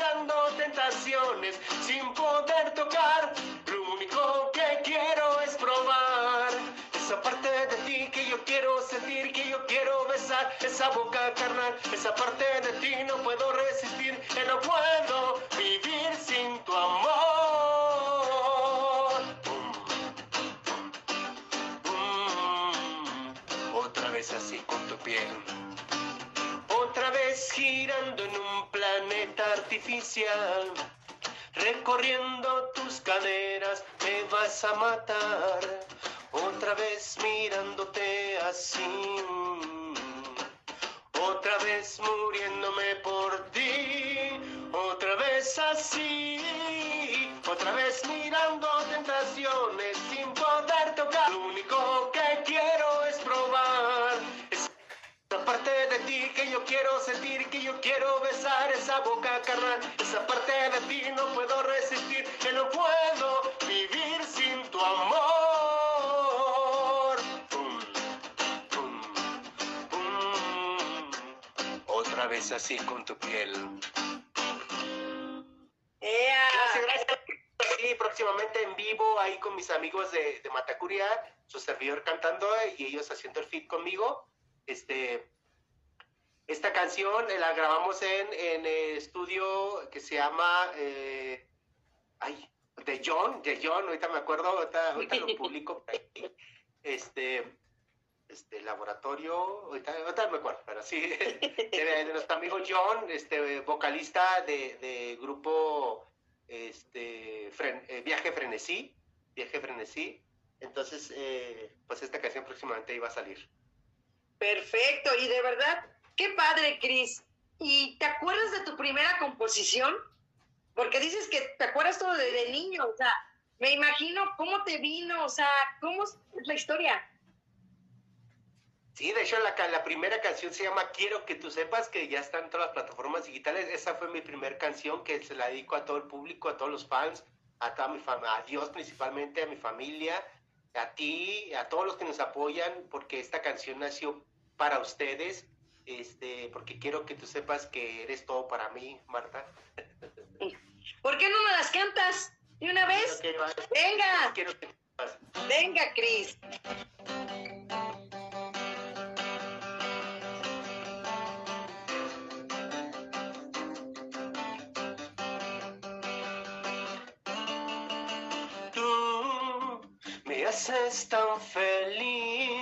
sin poder tocar. Lo único que quiero es probar esa parte de ti que yo quiero sentir, que yo quiero besar, esa boca carnal, esa parte de ti no puedo resistir, que no puedo vivir sin tu amor. Otra vez así con tu piel. Otra vez girando en un planeta artificial. Recorriendo tus caderas me vas a matar. Otra vez mirándote así. Otra vez muriéndome por ti. Otra vez así. Otra vez mirando tentaciones sin poder tocar. Parte de ti que yo quiero sentir, que yo quiero besar, esa boca carnal, esa parte de ti no puedo resistir, que no puedo vivir sin tu amor. Otra vez así con tu piel. Gracias, gracias. Sí, próximamente en vivo ahí con mis amigos de, de Matacuria, su servidor cantando y ellos haciendo el feed conmigo. Este, esta canción eh, la grabamos en, en el estudio que se llama, eh, ay, de John, de John, ahorita me acuerdo, ahorita, ahorita lo publico. Este, este laboratorio, ahorita, ahorita me acuerdo, pero sí, de, de nuestro amigo John, este vocalista de, de grupo este, Fren- eh, Viaje Frenesí, Viaje Frenesí. Entonces, eh, pues esta canción próximamente iba a salir. Perfecto, y de verdad, qué padre, Cris. ¿Y te acuerdas de tu primera composición? Porque dices que te acuerdas todo de, de niño, o sea, me imagino cómo te vino, o sea, cómo es la historia. Sí, de hecho la, la primera canción se llama Quiero que tú sepas que ya está en todas las plataformas digitales. Esa fue mi primera canción que se la dedico a todo el público, a todos los fans, a toda mi familia, a Dios principalmente, a mi familia, a ti, a todos los que nos apoyan, porque esta canción nació para ustedes, este, porque quiero que tú sepas que eres todo para mí, Marta. ¿Por qué no me las cantas de una vez? Venga, quiero que venga, Cris. Tú me haces tan feliz,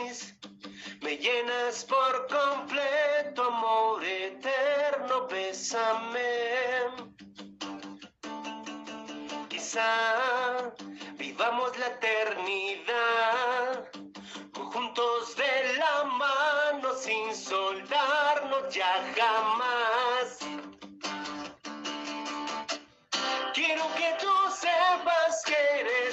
me llenas por completo, amor eterno, bésame. Quizá vivamos la eternidad, juntos de la mano, sin soldarnos ya jamás. Quiero que tú sepas que eres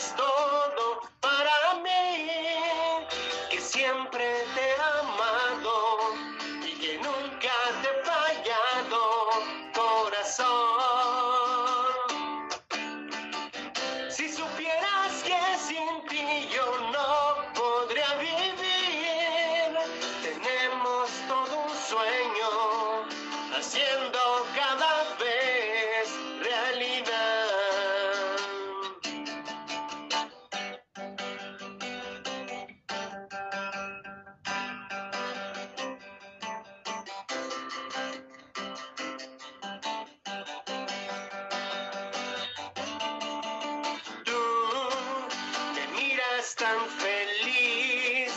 tan feliz,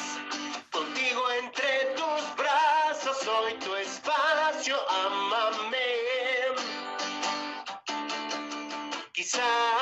contigo entre tus brazos soy tu espacio, amame. Quizá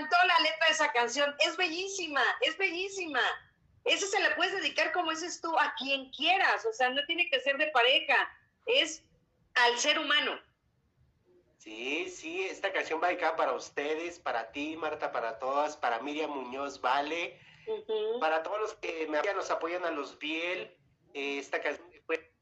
encantó la letra de esa canción, es bellísima, es bellísima. Eso se le puedes dedicar, como dices tú, a quien quieras, o sea, no tiene que ser de pareja, es al ser humano. Sí, sí, esta canción va dedicada para ustedes, para ti, Marta, para todas, para Miriam Muñoz, Vale, para todos los que me nos apoyan a los Biel. Eh, esta canción fue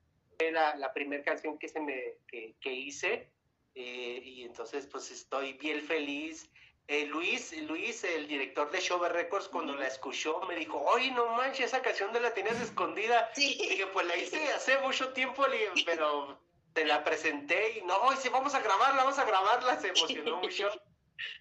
la, la primera canción que, se me, que, que hice eh, y entonces pues estoy bien feliz. Eh, Luis, Luis, el director de Show Records, cuando la escuchó, me dijo, oye, no manches, esa canción de la tenías escondida. Sí. Y dije, pues la hice hace mucho tiempo, pero te la presenté y no, dice, vamos a grabarla, vamos a grabarla, se emocionó mucho.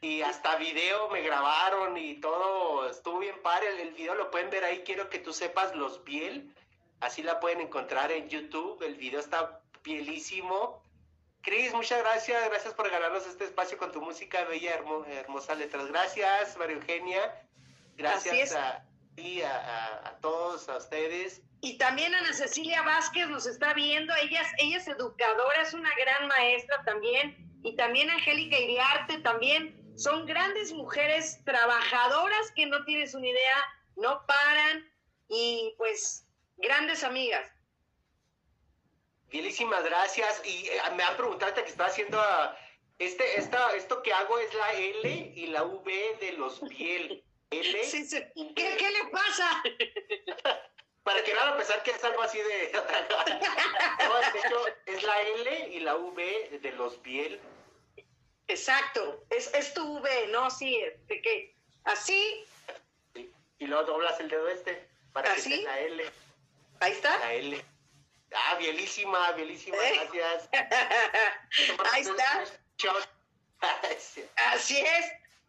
Y hasta video me grabaron y todo, estuvo bien padre, el, el video lo pueden ver ahí, quiero que tú sepas los Biel, así la pueden encontrar en YouTube, el video está bielísimo Cris, muchas gracias, gracias por ganarnos este espacio con tu música bella, hermosa letras. Gracias, María Eugenia. Gracias a ti, a, todos, a ustedes. Y también Ana Cecilia Vázquez nos está viendo, ella, ella es educadora, es una gran maestra también, y también Angélica Iriarte también, son grandes mujeres trabajadoras que no tienes una idea, no paran, y pues grandes amigas. Bienísimas gracias. Y eh, me han preguntado que está haciendo este, esta, esto que hago es la L y la V de los Biel. L. ¿Qué, ¿Qué, le pasa? Para que nada pensar que es algo así de. no, de hecho, es la L y la V de los Biel. Exacto, es, es tu V, ¿no? Sí, de qué así. Y luego doblas el dedo este para que sea la L. Ahí está. La L. Ah, bielísima, bielísima, ¿Eh? gracias. Ahí está. Así es.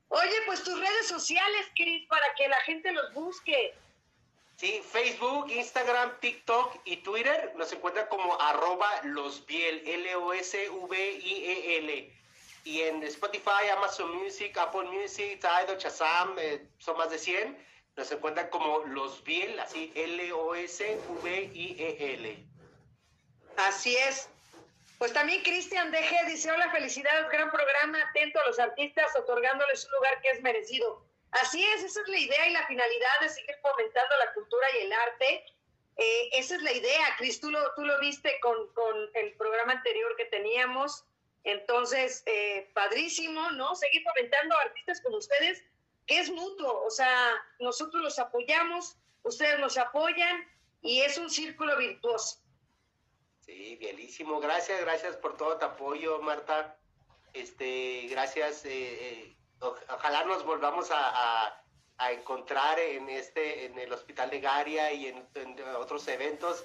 Oye, pues tus redes sociales, Cris, para que la gente los busque. Sí, Facebook, Instagram, TikTok y Twitter nos encuentran como arroba losviel, L-O-S-V-I-E-L. Y en Spotify, Amazon Music, Apple Music, Tidal, Shazam, eh, son más de 100. Nos encuentran como losviel, así L-O-S-V-I-E-L. Así es. Pues también Cristian Deje dice, hola, felicidades, gran programa, atento a los artistas, otorgándoles un lugar que es merecido. Así es, esa es la idea y la finalidad de seguir fomentando la cultura y el arte. Eh, esa es la idea, Cris, tú lo, tú lo viste con, el programa anterior que teníamos. Entonces, eh, padrísimo, ¿no? Seguir fomentando a artistas como ustedes, que es mutuo, o sea, nosotros los apoyamos, ustedes nos apoyan y es un círculo virtuoso. Sí, bienísimo. Gracias, gracias por todo tu apoyo, Marta. Este, gracias. Eh, eh, ojalá nos volvamos a, encontrar en este, en el Hospital de Garia y en, otros eventos.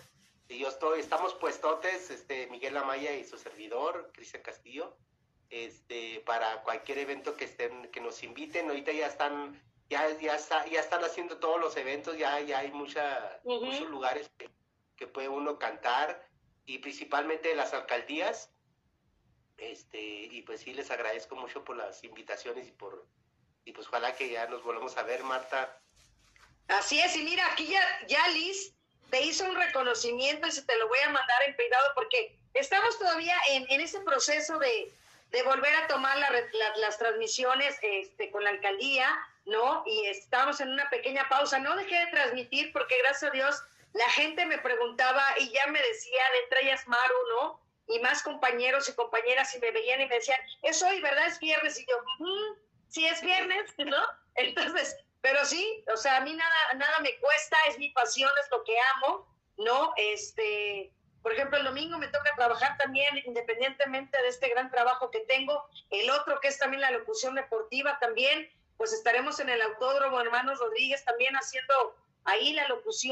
Y yo estoy, estamos puestotes, este, Miguel Amaya y su servidor, Cristian Castillo, este, para cualquier evento que estén, que nos inviten. Ahorita ya están, ya, ya está, ya están haciendo todos los eventos, ya, ya hay mucha, muchos lugares que, que puede uno cantar y principalmente las alcaldías. Este, y pues sí, les agradezco mucho por las invitaciones y por, y pues ojalá que ya nos volvamos a ver, Marta. Así es, y mira, aquí ya, ya Liz te hizo un reconocimiento y se te lo voy a mandar en privado porque estamos todavía en, en ese proceso de, de volver a tomar las transmisiones este, con la alcaldía, ¿no? Y estamos en una pequeña pausa. No dejé de transmitir porque gracias a Dios la gente me preguntaba y ya me decían, entre ellas Maru, ¿no? Y más compañeros y compañeras y me veían y me decían, es hoy, ¿verdad? Es viernes. Y yo, sí es viernes, ¿no? Entonces, pero sí, o sea, a mí nada, nada me cuesta, es mi pasión, es lo que amo, ¿no? Este, por ejemplo, el domingo me toca trabajar también, independientemente de este gran trabajo que tengo. El otro, que es también la locución deportiva, también, pues estaremos en el Autódromo Hermanos Rodríguez también haciendo ahí la locución